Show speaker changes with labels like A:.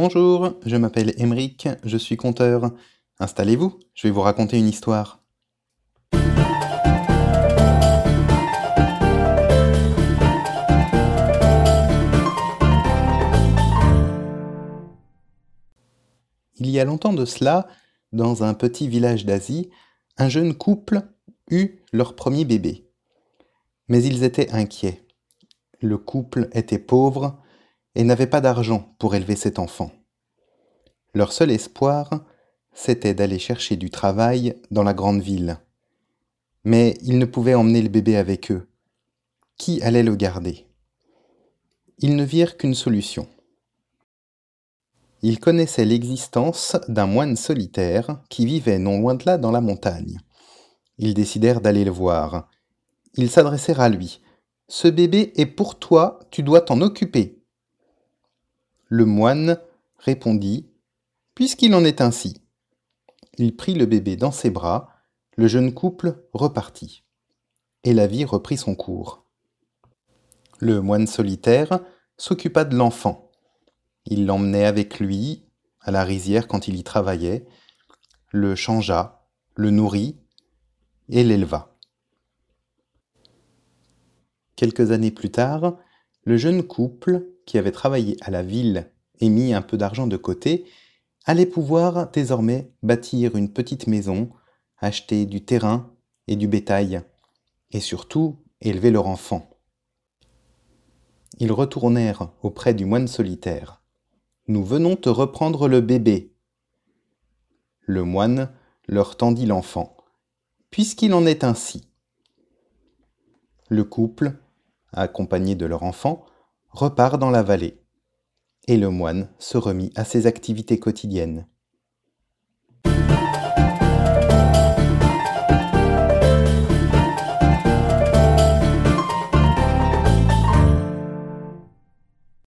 A: Bonjour, je m'appelle Emeric, je suis conteur. Installez-vous, je vais vous raconter une histoire. Il y a longtemps de cela, dans un petit village d'Asie, un jeune couple eut leur premier bébé. Mais ils étaient inquiets. Le couple était pauvre et n'avait pas d'argent pour élever cet enfant. Leur seul espoir, c'était d'aller chercher du travail dans la grande ville. Mais ils ne pouvaient emmener le bébé avec eux. Qui allait le garder? Ils ne virent qu'une solution. Ils connaissaient l'existence d'un moine solitaire qui vivait non loin de là dans la montagne. Ils décidèrent d'aller le voir. Ils s'adressèrent à lui. Ce bébé est pour toi, tu dois t'en occuper. Le moine répondit Puisqu'il en est ainsi. Il prit le bébé dans ses bras, le jeune couple repartit. Et la vie reprit son cours. Le moine solitaire s'occupa de l'enfant il l'emmenait avec lui à la rizière quand il y travaillait, le changea, le nourrit et l'éleva. Quelques années plus tard, le jeune couple, qui avait travaillé à la ville et mis un peu d'argent de côté, allait pouvoir désormais bâtir une petite maison, acheter du terrain et du bétail, et surtout élever leur enfant. Ils retournèrent auprès du moine solitaire. Nous venons te reprendre le bébé. Le moine leur tendit l'enfant, puisqu'il en est ainsi. Le couple, accompagné de leur enfant, repart dans la vallée, et le moine se remit à ses activités quotidiennes.